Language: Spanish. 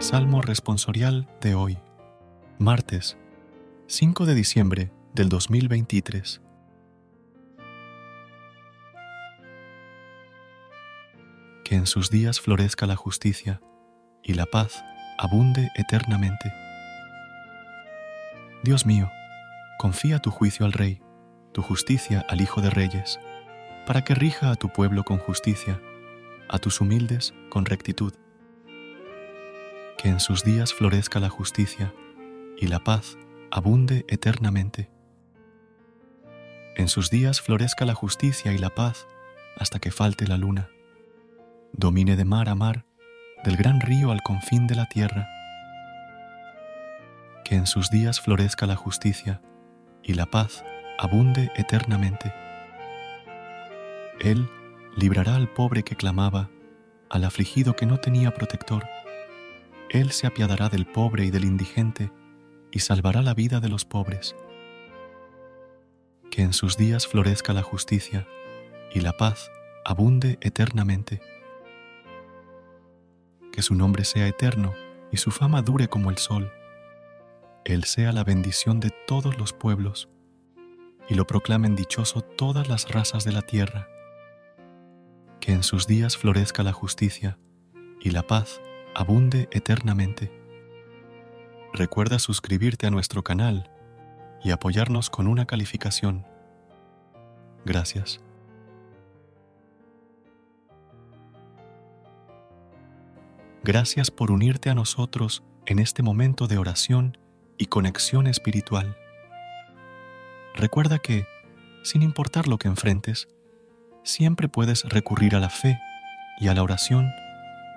Salmo responsorial de hoy, martes 5 de diciembre del 2023. Que en sus días florezca la justicia y la paz abunde eternamente. Dios mío, confía tu juicio al Rey, tu justicia al Hijo de Reyes, para que rija a tu pueblo con justicia, a tus humildes con rectitud que en sus días florezca la justicia y la paz abunde eternamente. En sus días florezca la justicia y la paz hasta que falte la luna. Domine de mar a mar, del gran río al confín de la tierra. Que en sus días florezca la justicia y la paz abunde eternamente. Él librará al pobre que clamaba, al afligido que no tenía protector él se apiadará del pobre y del indigente y salvará la vida de los pobres. Que en sus días florezca la justicia y la paz abunde eternamente. Que su nombre sea eterno y su fama dure como el sol. Él sea la bendición de todos los pueblos y lo proclamen dichoso todas las razas de la tierra. Que en sus días florezca la justicia y la paz abunde eternamente. Recuerda suscribirte a nuestro canal y apoyarnos con una calificación. Gracias. Gracias por unirte a nosotros en este momento de oración y conexión espiritual. Recuerda que, sin importar lo que enfrentes, siempre puedes recurrir a la fe y a la oración